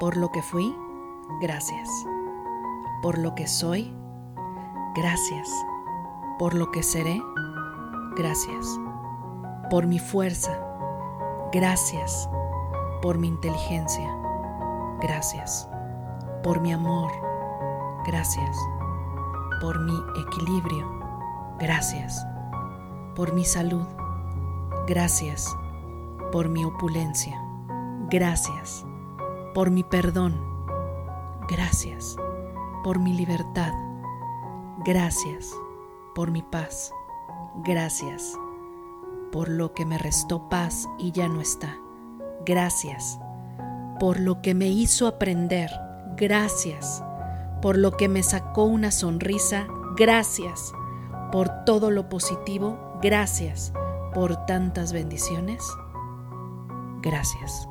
Por lo que fui, gracias. Por lo que soy, gracias. Por lo que seré, gracias. Por mi fuerza, gracias. Por mi inteligencia, gracias. Por mi amor, gracias. Por mi equilibrio, gracias. Por mi salud, gracias. Por mi opulencia, gracias. Por mi perdón, gracias. Por mi libertad, gracias. Por mi paz, gracias. Por lo que me restó paz y ya no está, gracias. Por lo que me hizo aprender, gracias. Por lo que me sacó una sonrisa, gracias. Por todo lo positivo, gracias. Por tantas bendiciones, gracias.